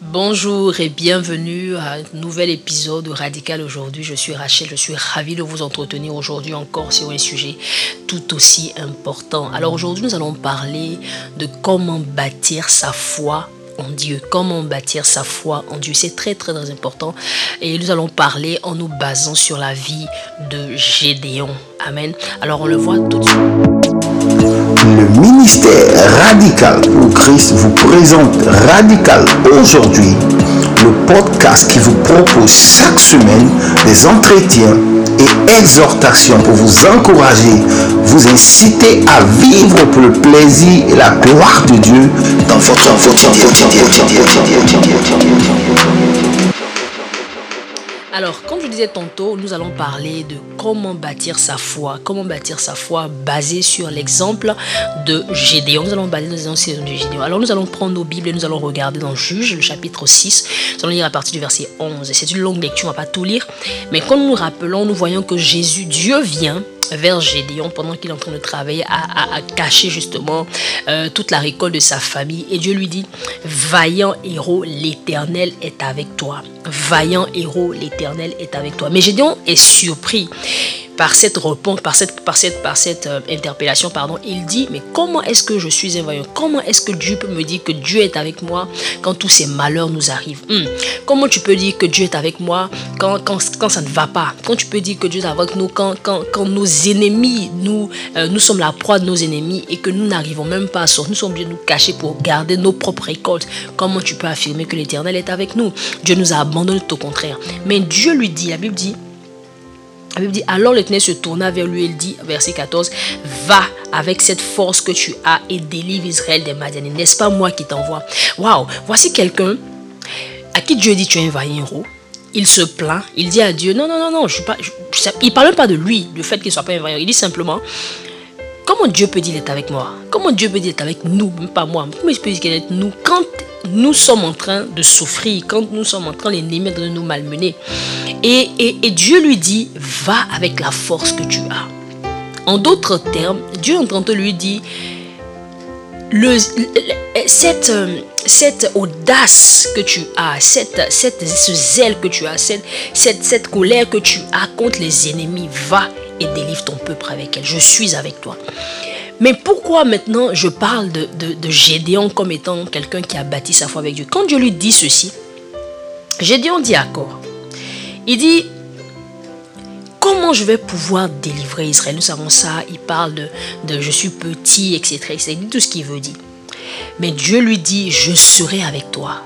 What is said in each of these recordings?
Bonjour et bienvenue à un nouvel épisode de Radical aujourd'hui. Je suis Rachel, je suis ravie de vous entretenir aujourd'hui encore sur un sujet tout aussi important. Alors aujourd'hui nous allons parler de comment bâtir sa foi en Dieu, comment bâtir sa foi en Dieu? C'est très très très important et nous allons parler en nous basant sur la vie de Gédéon. Amen. Alors on le voit tout de suite. Le ministère radical pour Christ vous présente Radical aujourd'hui, le podcast qui vous propose chaque semaine des entretiens et exhortations pour vous encourager, vous inciter à vivre pour le plaisir et la gloire de Dieu Alors, comme je disais tantôt, nous allons parler de comment bâtir sa foi. Comment bâtir sa foi basée sur l'exemple de Gédéon. Nous allons baser nos de Gédéon. Alors, nous allons prendre nos Bibles et nous allons regarder dans Juge, le chapitre 6. Nous allons lire à partir du verset 11. C'est une longue lecture, on ne va pas tout lire. Mais quand nous nous rappelons, nous voyons que Jésus, Dieu vient vers Gédéon pendant qu'il est en train de travailler à, cacher justement euh, toute la récolte de sa famille. Et Dieu lui dit, vaillant héros, l'Éternel est avec toi. Vaillant héros, l'Éternel est avec toi. Mais Gédéon est surpris par cette réponse, par cette, par cette, par cette euh, interpellation, pardon, il dit, mais comment est-ce que je suis un vaillant Comment est-ce que Dieu peut me dire que Dieu est avec moi quand tous ces malheurs nous arrivent? Hmm. Comment tu peux dire que Dieu est avec moi quand, quand, quand, ça ne va pas? Quand tu peux dire que Dieu est avec nous quand, quand, quand nos ennemis, nous, euh, nous sommes la proie de nos ennemis et que nous n'arrivons même pas à sortir, nous sommes obligés de nous cacher pour garder nos propres récoltes. Comment tu peux affirmer que l'Éternel est avec nous? Dieu nous a abandonnés tout au contraire. Mais Dieu lui dit, la Bible dit, la Bible dit, se tourna vers lui et dit, verset 14, va avec cette force que tu as et délivre Israël des Madianites. N'est-ce pas moi qui t'envoie? Waouh Voici quelqu'un à qui Dieu dit, tu es un vaillant héros. Il se plaint, il dit à Dieu, non, non, non, non, je suis pas, il parle pas de lui, du fait qu'il soit pas un vaillant. Il dit simplement, comment Dieu peut dire est avec moi? Comment Dieu peut dire est avec nous, pas moi? Comment il peut dire avec nous? Quand nous sommes en train de souffrir, quand nous sommes en train, l'ennemi de nous malmener. Et, et, Dieu lui dit, va avec la force que tu as. En d'autres termes, Dieu en train de lui dire, le, cette, cette audace que tu as, cette, cette, ce zèle que tu as, cette, cette, cette colère que tu as contre les ennemis, va et délivre ton peuple avec elle. Je suis avec toi. Mais pourquoi maintenant je parle de, Gédéon comme étant quelqu'un qui a bâti sa foi avec Dieu? Quand Dieu lui dit ceci, Gédéon dit accord. Il dit, comment je vais pouvoir délivrer Israël? Nous savons ça, il parle de, je suis petit, etc. Il dit tout ce qu'il veut dire. Mais Dieu lui dit, je serai avec toi.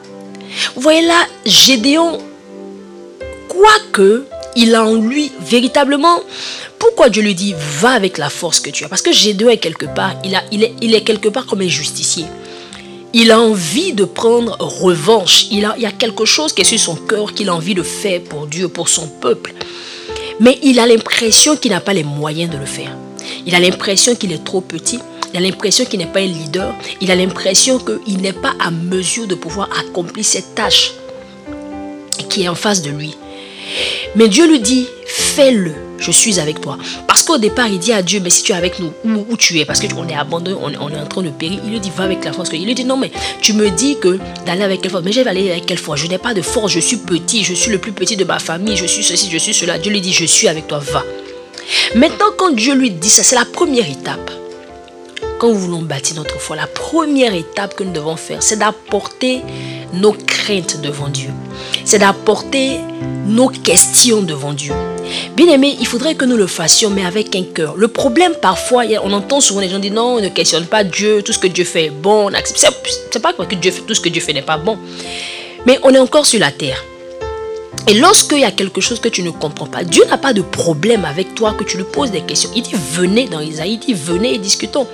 Vous voyez là, Gédéon, quoique il a en lui véritablement pourquoi Dieu lui dit va avec la force que tu as? Parce que Gédéon est quelque part, il, a, est quelque part comme un justicier. Il a envie de prendre revanche. Il, a, il y a quelque chose qui est sur son cœur qu'il a envie de faire pour Dieu, pour son peuple. Mais il a l'impression qu'il n'a pas les moyens de le faire. Il a l'impression qu'il est trop petit. Il a l'impression qu'il n'est pas un leader. Il a l'impression qu'il n'est pas à mesure de pouvoir accomplir cette tâche qui est en face de lui. Mais Dieu lui dit, fais-le je suis avec toi. Parce qu'au départ, il dit à Dieu, mais si tu es avec nous, où, tu es? Parce qu'on est abandonné, on, est en train de périr. Il lui dit, va avec la force. Il lui dit, non, mais tu me dis que d'aller avec quelle force? Mais je vais aller avec quelle force? Je n'ai pas de force, je suis petit, je suis le plus petit de ma famille, je suis ceci, je suis cela. Dieu lui dit, je suis avec toi, va. Maintenant, quand Dieu lui dit ça, c'est la première étape. Quand nous voulons bâtir notre foi, la première étape que nous devons faire, c'est d'apporter nos craintes devant Dieu. C'est d'apporter nos questions devant Dieu. Bien aimé, il faudrait que nous le fassions, mais avec un cœur. Le problème, parfois, on entend souvent les gens dire non, ne questionne pas Dieu, tout ce que Dieu fait est bon. C'est pas que tout ce que Dieu fait n'est pas bon. Mais on est encore sur la terre. Et lorsqu'il y a quelque chose que tu ne comprends pas, Dieu n'a pas de problème avec toi que tu lui poses des questions. Il dit venez dans Isaïe, il dit venez et discutons.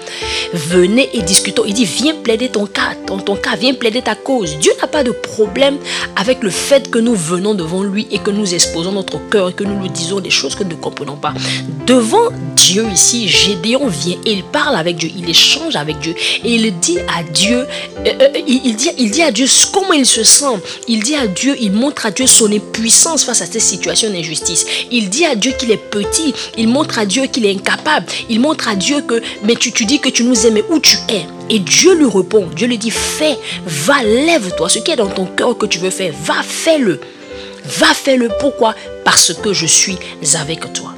Venez et discutons. Il dit viens plaider ton cas, ton, ton cas, viens plaider ta cause. Dieu n'a pas de problème avec le fait que nous venons devant lui et que nous exposons notre cœur et que nous lui disons des choses que nous ne comprenons pas. Devant Dieu ici, Gédéon vient et il parle avec Dieu, il échange avec Dieu et il dit à Dieu, euh, euh, il, dit, il dit à Dieu comment il se sent. Il dit à Dieu, il montre à Dieu son épuisement face à cette situation d'injustice. Il dit à Dieu qu'il est petit. Il montre à Dieu qu'il est incapable. Il montre à Dieu que, mais tu, tu dis que tu nous aimes, mais où tu es Et Dieu lui répond. Dieu lui dit, fais, va, lève-toi. Ce qui est dans ton cœur que tu veux faire, va, fais-le. Va, fais-le. Pourquoi? Parce que je suis avec toi.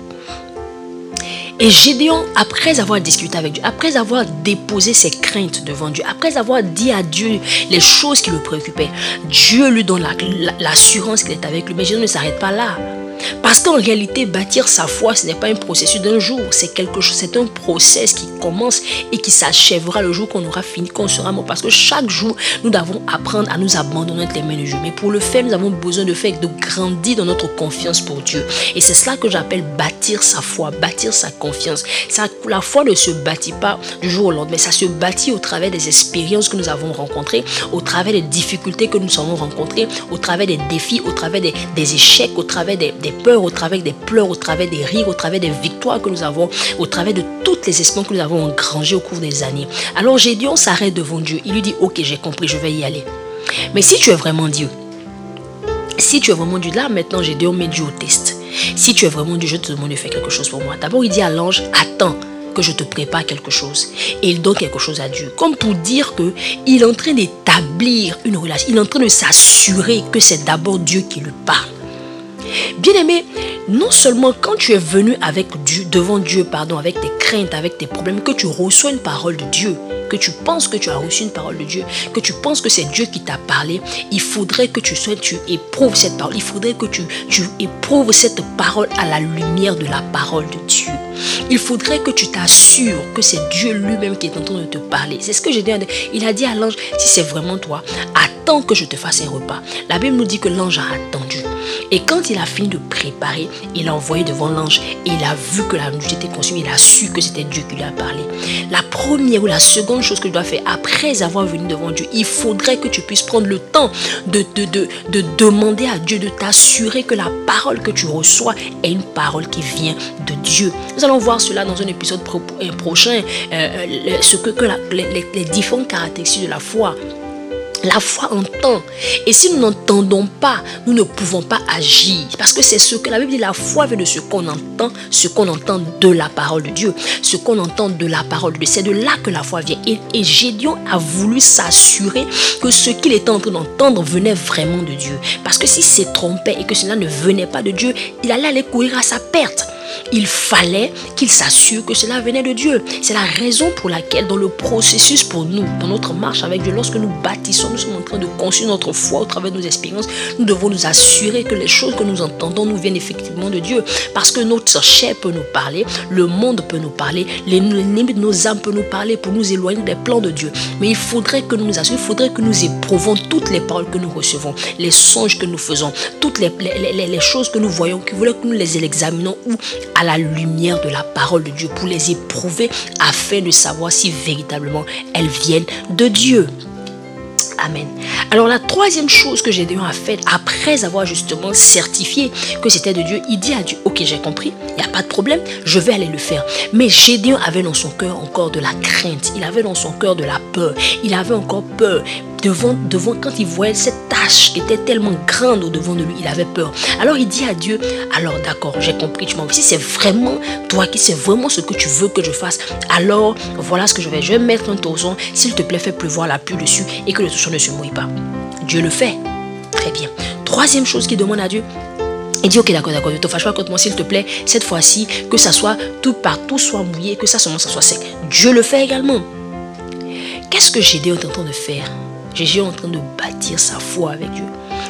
Et Gédéon, après avoir discuté avec Dieu, après avoir déposé ses craintes devant Dieu, après avoir dit à Dieu les choses qui le préoccupaient, Dieu lui donne l'assurance qu'il est avec lui. Mais Gédéon ne s'arrête pas là. Parce qu'en réalité, bâtir sa foi, ce n'est pas un processus d'un jour, c'est quelque chose, c'est un process qui commence et qui s'achèvera le jour qu'on aura fini, qu'on sera mort. Parce que chaque jour, nous devons apprendre à nous abandonner entre les mains de Dieu. Mais pour le faire, nous avons besoin de faire, de grandir dans notre confiance pour Dieu. Et c'est cela que j'appelle bâtir sa foi, bâtir sa confiance. La foi ne se bâtit pas du jour au lendemain, ça se bâtit au travers des expériences que nous avons rencontrées, au travers des difficultés que nous avons rencontrées, au travers des défis, au travers des, échecs, au travers des peurs, au travers des pleurs, au travers des rires, au travers des victoires que nous avons, au travers de toutes les expériences que nous avons engrangées au cours des années. Alors Gédéon s'arrête devant Dieu. Il lui dit, ok, j'ai compris, je vais y aller. Mais si tu es vraiment Dieu, si tu es vraiment Dieu, là maintenant Gédéon met Dieu au test. Si tu es vraiment Dieu, je te demande de faire quelque chose pour moi. D'abord, il dit à l'ange, attends que je te prépare quelque chose. Et il donne quelque chose à Dieu. Comme pour dire que il est en train d'établir une relation. Il est en train de s'assurer que c'est d'abord Dieu qui lui parle. Bien-aimé, non seulement quand tu es venu avec Dieu, devant Dieu, pardon, avec tes craintes, avec tes problèmes, que tu reçois une parole de Dieu, que tu penses que tu as reçu une parole de Dieu, que tu penses que c'est Dieu qui t'a parlé, il faudrait que tu sois, tu éprouves cette parole. Il faudrait que tu, tu éprouves cette parole à la lumière de la parole de Dieu. Il faudrait que tu t'assures que c'est Dieu lui-même qui est en train de te parler. C'est ce que j'ai dit. Il a dit à l'ange, si c'est vraiment toi, attends que je te fasse un repas. La Bible nous dit que l'ange a attendu. Et quand il a fini de préparer, il a envoyé devant l'ange et il a vu que la nourriture était consumée. Il a su que c'était Dieu qui lui a parlé. La première ou la seconde chose que tu dois faire après avoir venu devant Dieu, il faudrait que tu puisses prendre le temps de, de, de, de demander à Dieu de t'assurer que la parole que tu reçois est une parole qui vient de Dieu. Nous allons voir cela dans un épisode prochain, euh, euh, ce que, que les, les différentes caractéristiques de la foi. La foi entend. Et si nous n'entendons pas, nous ne pouvons pas agir. Parce que c'est ce que la Bible dit, la foi vient de ce qu'on entend, ce qu'on entend de la parole de Dieu. Ce qu'on entend de la parole de Dieu. C'est de là que la foi vient. Et, et Gédion a voulu s'assurer que ce qu'il était en train d'entendre venait vraiment de Dieu. Parce que s'il s'est trompé et que cela ne venait pas de Dieu, il allait aller courir à sa perte il fallait qu'il s'assure que cela venait de Dieu. C'est la raison pour laquelle dans le processus pour nous, dans notre marche avec Dieu, lorsque nous bâtissons, nous sommes en train de construire notre foi au travers de nos expériences, nous devons nous assurer que les choses que nous entendons nous viennent effectivement de Dieu. Parce que notre chair peut nous parler, le monde peut nous parler, les limites de nos âmes peuvent nous parler pour nous éloigner des plans de Dieu. Mais il faudrait que nous nous assurions, il faudrait que nous éprouvons toutes les paroles que nous recevons, les songes que nous faisons, toutes les, choses que nous voyons, qui voulaient que nous les examinons ou à la lumière de la parole de Dieu pour les éprouver afin de savoir si véritablement elles viennent de Dieu. Amen. Alors la troisième chose que Gédéon a faite après avoir justement certifié que c'était de Dieu, il dit à Dieu, ok j'ai compris, il n'y a pas de problème, je vais aller le faire. Mais Gédéon avait dans son cœur encore de la crainte, il avait dans son cœur de la peur, il avait encore peur devant, devant quand il voyait cette tâche qui était tellement grande au devant de lui, il avait peur. Alors il dit à Dieu, alors d'accord, j'ai compris, tu m'en Si c'est vraiment toi qui c'est vraiment ce que tu veux que je fasse, alors voilà ce que je vais. Je vais mettre un torchon, s'il te plaît, fais pleuvoir la pluie dessus et que le torchon ne se mouille pas. Dieu le fait. Très bien. Troisième chose qu'il demande à Dieu, il dit, ok, d'accord, d'accord, ne te fâche pas contre moi, s'il te plaît, cette fois-ci, que ça soit tout partout soit mouillé, que ça seulement ça soit sec. Dieu le fait également. Qu'est-ce que Gédéon est en train de faire? Jésus est en train de bâtir sa foi avec Dieu.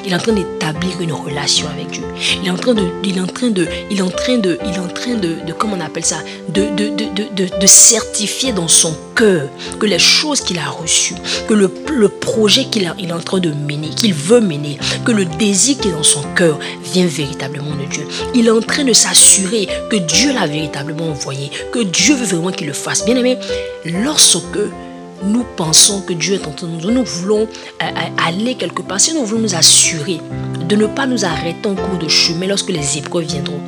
Il est en train d'établir une relation avec Dieu. Il est en train de, il est en train de, il est en train de, il est en train de, comment on appelle ça, de, de, de, de, certifier dans son cœur que les choses qu'il a reçues, que le, le projet qu'il il est en train de mener, qu'il veut mener, que le désir qui est dans son cœur vient véritablement de Dieu. Il est en train de s'assurer que Dieu l'a véritablement envoyé, que Dieu veut vraiment qu'il le fasse. Bien aimé, lorsque nous pensons que Dieu est en train de nous, nous voulons euh, euh, aller quelque part, si nous voulons nous assurer de ne pas nous arrêter en cours de chemin lorsque les épreuves viendront,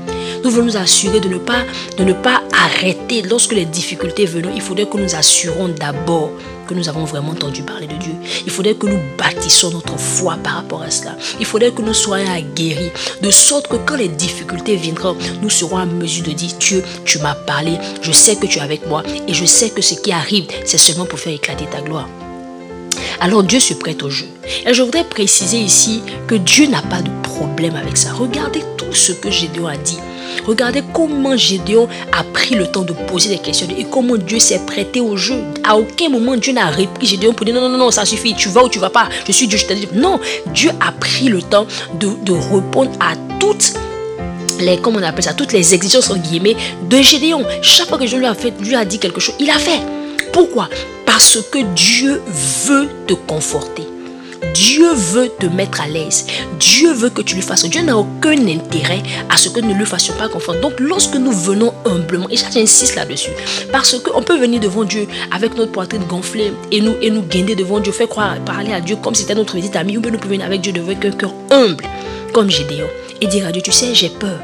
nous voulons nous assurer de ne pas, de ne pas arrêter lorsque les difficultés viendront, il faudrait que nous assurons d'abord que nous avons vraiment entendu parler de Dieu. Il faudrait que nous bâtissions notre foi par rapport à cela. Il faudrait que nous soyons aguerris, de sorte que quand les difficultés viendront, nous serons en mesure de dire, Dieu, tu m'as parlé, je sais que tu es avec moi et je sais que ce qui arrive, c'est seulement pour faire éclater ta gloire. Alors Dieu se prête au jeu. Et je voudrais préciser ici que Dieu n'a pas de problème avec ça. Regardez tout ce que Gédéon a dit. Regardez comment Gédéon a pris le temps de poser des questions et comment Dieu s'est prêté au jeu. À aucun moment Dieu n'a repris Gédéon pour dire non, non, non, ça suffit, tu vas ou tu vas pas. Je suis Dieu, je t'ai dit. Non, Dieu a pris le temps de, répondre à toutes les, comment on appelle ça, toutes les exigences de Gédéon. Chaque fois que Dieu lui a dit quelque chose, il a fait. Pourquoi? Parce que Dieu veut te conforter. Dieu veut te mettre à l'aise. Dieu veut que tu lui fasses. Dieu n'a aucun intérêt à ce que nous ne lui fassions pas confiance. Donc lorsque nous venons humblement, et j'insiste là-dessus, parce qu'on peut venir devant Dieu avec notre poitrine gonflée et nous, et nous guinder devant Dieu, faire croire, parler à Dieu comme si c'était notre petit ami, ou bien nous pouvons venir avec Dieu devant un cœur humble, comme Gédéon, et dire à Dieu, tu sais, j'ai peur.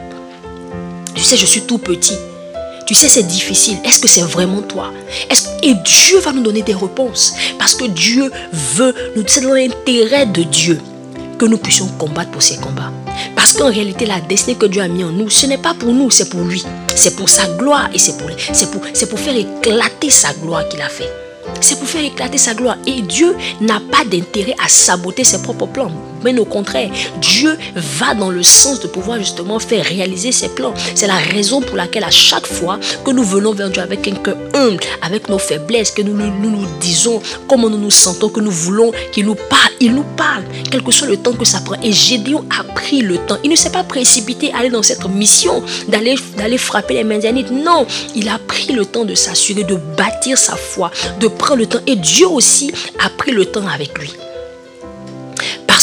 Tu sais, je suis tout petit. Tu sais, c'est difficile. Est-ce que c'est vraiment toi? Et Dieu va nous donner des réponses. Parce que Dieu veut, c'est dans l'intérêt de Dieu que nous puissions combattre pour ces combats. Parce qu'en réalité, la destinée que Dieu a mis en nous, ce n'est pas pour nous, c'est pour lui. C'est pour sa gloire et c'est pour, pour, pour faire éclater sa gloire qu'il a fait. C'est pour faire éclater sa gloire. Et Dieu n'a pas d'intérêt à saboter ses propres plans. Mais au contraire, Dieu va dans le sens de pouvoir justement faire réaliser ses plans. C'est la raison pour laquelle à chaque fois que nous venons vers Dieu avec un humble, avec nos faiblesses, que nous nous, disons comment nous nous sentons, que nous voulons qu'il nous parle, il nous parle, quel que soit le temps que ça prend. Et Gédéon a pris le temps. Il ne s'est pas précipité à aller dans cette mission, d'aller, d'aller frapper les Médianites. Non, il a pris le temps de s'assurer, de bâtir sa foi, de prendre le temps. Et Dieu aussi a pris le temps avec lui.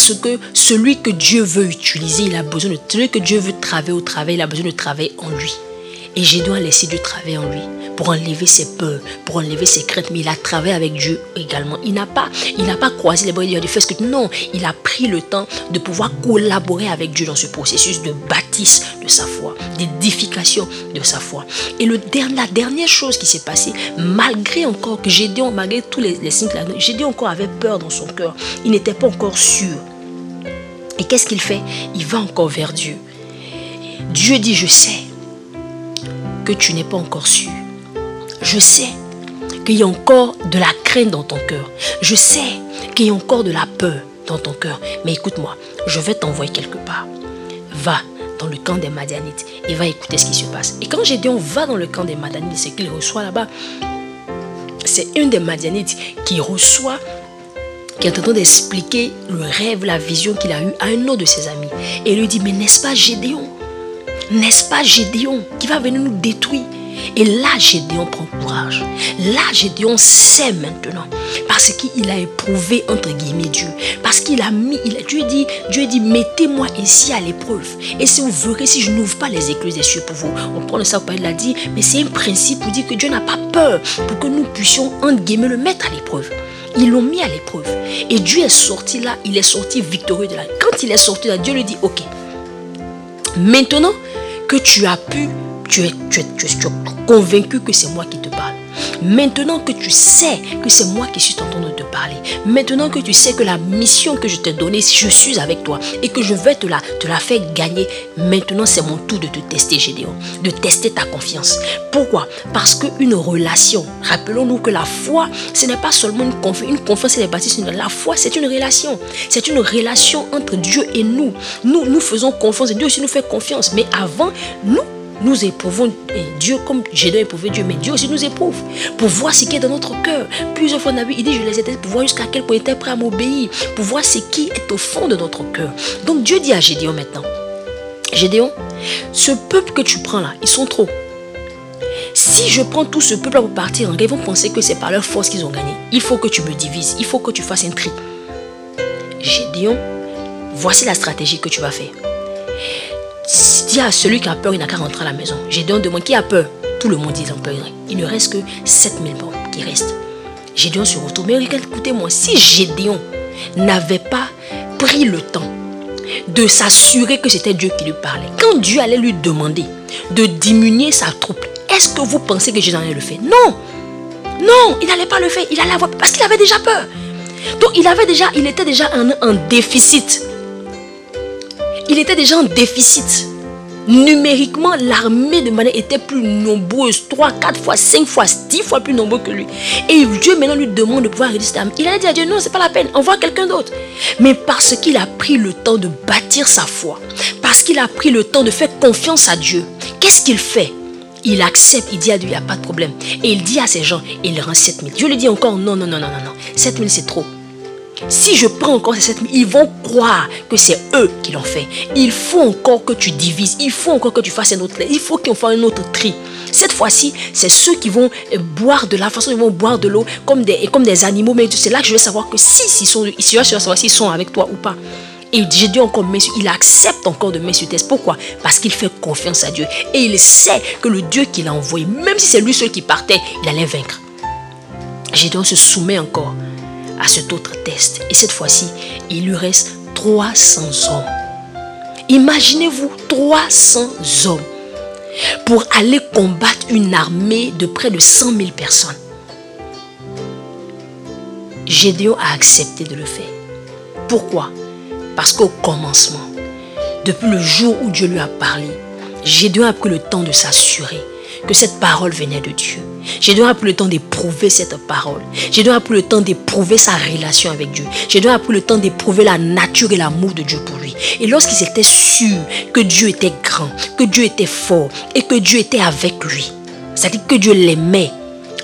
Parce que celui que Dieu veut utiliser, il a besoin de celui que Dieu veut travailler au travail, il a besoin de travailler en lui. Et j'ai dois laisser Dieu travailler en lui pour enlever ses peurs, pour enlever ses craintes. Mais il a travaillé avec Dieu également. Il n'a pas, il n'a pas croisé les bras et dit fais ce que non. Il a pris le temps de pouvoir collaborer avec Dieu dans ce processus de bâtisse de sa foi, d'édification de sa foi. Et le, la dernière chose qui s'est passée, malgré encore que Gédéon, malgré tous les, les signes, Gédéon encore avait peur dans son cœur. Il n'était pas encore sûr. Et qu'est-ce qu'il fait? Il va encore vers Dieu. Dieu dit, je sais que tu n'es pas encore sûr. Je sais qu'il y a encore de la crainte dans ton cœur. Je sais qu'il y a encore de la peur dans ton cœur. Mais écoute-moi, je vais t'envoyer quelque part. Va dans le camp des Madianites et va écouter ce qui se passe. Et quand j'ai dit on va dans le camp des Madianites, c'est qu'il reçoit là-bas. C'est une des Madianites qui reçoit qui est en train d'expliquer le rêve, la vision qu'il a eu à un autre de ses amis. Et il lui dit, mais n'est-ce pas Gédéon? N'est-ce pas Gédéon qui va venir nous détruire? Et là, Gédéon prend courage. Là, Gédéon sait maintenant. Parce qu'il a éprouvé, entre guillemets, Dieu. Parce qu'il a mis, il, Dieu dit, Dieu dit, mettez-moi ici à l'épreuve. Et si vous verrez, si je n'ouvre pas les écluses des cieux pour vous. On prend ça, il l'a dit, mais c'est un principe pour dire que Dieu n'a pas peur pour que nous puissions, entre guillemets, le mettre à l'épreuve. Ils l'ont mis à l'épreuve. Et Dieu est sorti là, il est sorti victorieux de là. Quand il est sorti là, Dieu lui dit, ok, maintenant que tu as pu, tu es, tu es, convaincu que c'est moi qui te parle. Maintenant que tu sais que c'est moi qui suis en train de te parler, maintenant que tu sais que la mission que je t'ai donnée, je suis avec toi et que je vais te la, te la faire gagner, maintenant c'est mon tour de te tester, Gédéon, de tester ta confiance. Pourquoi? Parce qu'une relation, rappelons-nous que la foi, ce n'est pas seulement une confiance, une confiance, c'est bâtie La foi, c'est une relation. C'est une relation entre Dieu et nous. Nous, nous faisons confiance et Dieu aussi nous fait confiance. Mais avant, nous nous éprouvons Dieu comme Gédéon éprouvait Dieu, mais Dieu aussi nous éprouve pour voir ce qui est dans notre cœur. Plusieurs fois, on il dit, je les ai pour voir jusqu'à quel point il était prêt à m'obéir, pour voir ce qui est au fond de notre cœur. Donc Dieu dit à Gédéon maintenant, Gédéon, ce peuple que tu prends là, ils sont trop. Si je prends tout ce peuple pour partir ils vont penser que c'est par leur force qu'ils ont gagné. Il faut que tu me divises, il faut que tu fasses un tri. Gédéon, voici la stratégie que tu vas faire. À celui qui a peur, il n'a qu'à rentrer à la maison. Gédéon demande qui a peur? Tout le monde dit en peur. Il ne reste que 7000 morts qui restent. Gédéon se retrouve. Mais écoutez-moi, si Gédéon n'avait pas pris le temps de s'assurer que c'était Dieu qui lui parlait, quand Dieu allait lui demander de diminuer sa troupe, est-ce que vous pensez que Gédéon allait le faire? Non Non, il n'allait pas le faire. Il allait avoir parce qu'il avait déjà peur. Donc il avait déjà, il était déjà en déficit. Il était déjà en déficit. Numériquement, l'armée de Mané était plus nombreuse, 3, 4 fois, 5 fois, 10 fois plus nombreux que lui. Et Dieu maintenant lui demande de pouvoir résister. Il a dit à Dieu, non, c'est pas la peine, envoie quelqu'un d'autre. Mais parce qu'il a pris le temps de bâtir sa foi, parce qu'il a pris le temps de faire confiance à Dieu, qu'est-ce qu'il fait? Il accepte, il dit à Dieu, il n'y a pas de problème. Et il dit à ces gens, il rend 7000. Dieu lui dit encore, non, non, non, non, non, non. 7000 c'est trop. Si je prends encore ces 7000, ils vont croire que c'est eux qui l'ont fait. Il faut encore que tu divises. Il faut encore que tu fasses un autre. Il faut qu'on fasse un autre tri. Cette fois-ci, c'est ceux qui vont boire de la façon ils vont boire de l'eau comme des, comme des animaux. Mais c'est là que je vais savoir que si, s'ils sont, sont avec toi ou pas. Et j'ai dit encore, il accepte encore de test. Pourquoi? Parce qu'il fait confiance à Dieu. Et il sait que le Dieu qu'il a envoyé, même si c'est lui seul qui partait, il allait vaincre. Gédéon se soumet encore à cet autre test. Et cette fois-ci, il lui reste 300 hommes. Imaginez-vous 300 hommes pour aller combattre une armée de près de 100 000 personnes. Gédéon a accepté de le faire. Pourquoi? Parce qu'au commencement, depuis le jour où Dieu lui a parlé, Gédéon a pris le temps de s'assurer que cette parole venait de Dieu. J'ai dû pris le temps d'éprouver cette parole. J'ai dû pris le temps d'éprouver sa relation avec Dieu. J'ai dû pris le temps d'éprouver la nature et l'amour de Dieu pour lui. Et lorsqu'il était sûr que Dieu était grand, que Dieu était fort et que Dieu était avec lui, c'est-à-dire que Dieu l'aimait,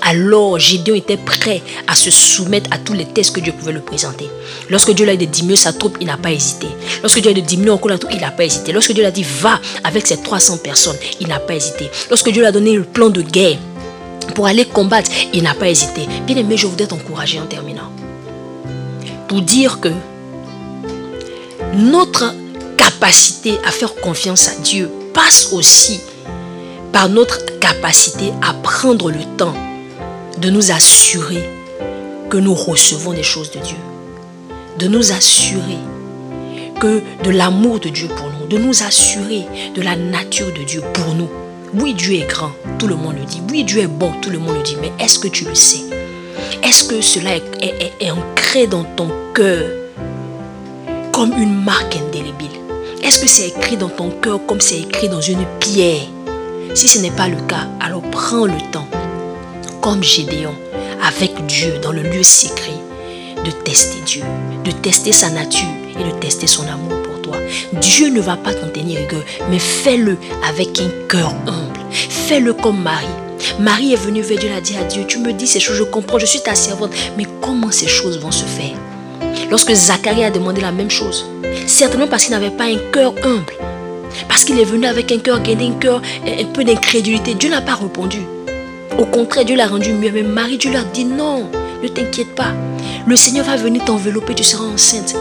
alors Gédéon était prêt à se soumettre à tous les tests que Dieu pouvait lui présenter. Lorsque Dieu l'a dit de diminuer sa troupe, il n'a pas hésité. Lorsque Dieu a dit de diminuer encore la troupe, il n'a pas hésité. Lorsque Dieu l'a dit va avec ces 300 personnes, il n'a pas hésité. Lorsque Dieu lui a donné le plan de guerre pour aller combattre, il n'a pas hésité. Bien aimé, je voudrais t'encourager en terminant. Pour dire que notre capacité à faire confiance à Dieu passe aussi par notre capacité à prendre le temps de nous assurer que nous recevons des choses de Dieu. De nous assurer que de l'amour de Dieu pour nous, de nous assurer de la nature de Dieu pour nous. Oui, Dieu est grand, tout le monde le dit. Oui, Dieu est bon, tout le monde le dit. Mais est-ce que tu le sais? Est-ce que cela est, ancré dans ton cœur comme une marque indélébile? Est-ce que c'est écrit dans ton cœur comme c'est écrit dans une pierre? Si ce n'est pas le cas, alors prends le temps comme Gédéon, avec Dieu dans le lieu secret, de tester Dieu, de tester sa nature et de tester son amour pour toi. Dieu ne va pas t'en tenir rigueur, mais fais-le avec un cœur humble. Fais-le comme Marie. Marie est venue vers Dieu, elle a dit à Dieu, tu me dis ces choses, je comprends, je suis ta servante, mais comment ces choses vont se faire? Lorsque Zacharie a demandé la même chose, certainement parce qu'il n'avait pas un cœur humble, parce qu'il est venu avec un cœur gainé, un cœur un peu d'incrédulité, Dieu n'a pas répondu. Au contraire, Dieu l'a rendu mieux. Mais Marie, Dieu leur dit non, ne t'inquiète pas. Le Seigneur va venir t'envelopper, tu seras enceinte.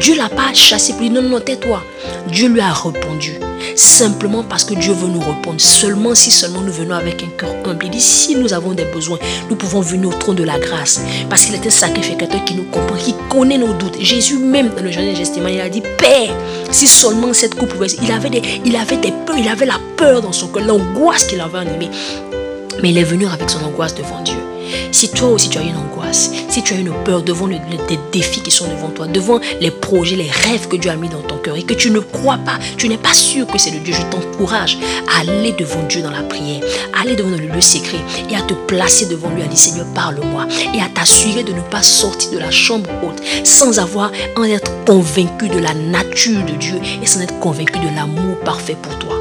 Dieu l'a pas chassé pour lui, non, non, tais-toi. Dieu lui a répondu. Simplement parce que Dieu veut nous répondre. Seulement si seulement nous venons avec un cœur humble. Il dit, si nous avons des besoins, nous pouvons venir au trône de la grâce. Parce qu'il est un sacrificateur qui nous comprend, qui connaît nos doutes. Jésus même, dans le Journal de il a dit, Père, si seulement cette coupe pouvait... Il avait des, il avait des peurs, il avait la peur dans son cœur, l'angoisse qu'il avait animée. Mais il est venu avec son angoisse devant Dieu. Si toi aussi tu as une angoisse, si tu as une peur devant les défis qui sont devant toi, devant les projets, les rêves que Dieu a mis dans ton cœur et que tu ne crois pas, tu n'es pas sûr que c'est le Dieu, je t'encourage à aller devant Dieu dans la prière, à aller devant le lieu secret et à te placer devant lui, à dire Seigneur, parle-moi et à t'assurer de ne pas sortir de la chambre haute sans avoir en être convaincu de la nature de Dieu et sans être convaincu de l'amour parfait pour toi.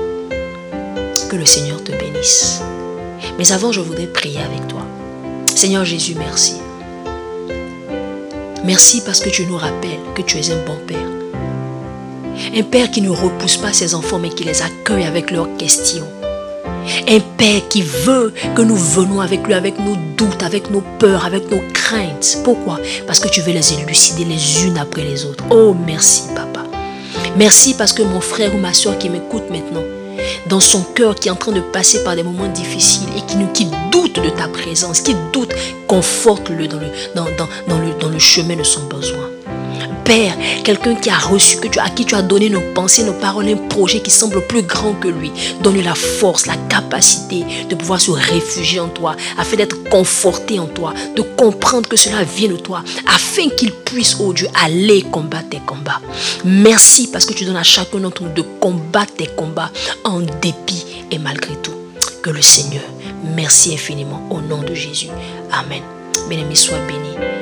Que le Seigneur te bénisse. Mais avant, je voudrais prier avec toi. Seigneur Jésus, merci. Merci parce que tu nous rappelles que tu es un bon Père. Un Père qui ne repousse pas ses enfants, mais qui les accueille avec leurs questions. Un Père qui veut que nous venons avec lui, avec nos doutes, avec nos peurs, avec nos craintes. Pourquoi? Parce que tu veux les élucider les unes après les autres. Oh, merci, Papa. Merci parce que mon frère ou ma soeur qui m'écoute maintenant, dans son cœur qui est en train de passer par des moments difficiles et qui, doute de ta présence, qui doute, conforte-le dans le, dans, dans, le, dans le chemin de son besoin. Père, quelqu'un qui a reçu, à qui tu as donné nos pensées, nos paroles, un projet qui semble plus grand que lui. Donne-lui la force, la capacité de pouvoir se réfugier en toi, afin d'être conforté en toi, de comprendre que cela vient de toi, afin qu'il puisse, oh Dieu, aller combattre tes combats. Merci parce que tu donnes à chacun d'entre nous de combattre tes combats en dépit et malgré tout. Que le Seigneur, merci infiniment au nom de Jésus. Amen. Bien-aimé, sois béni.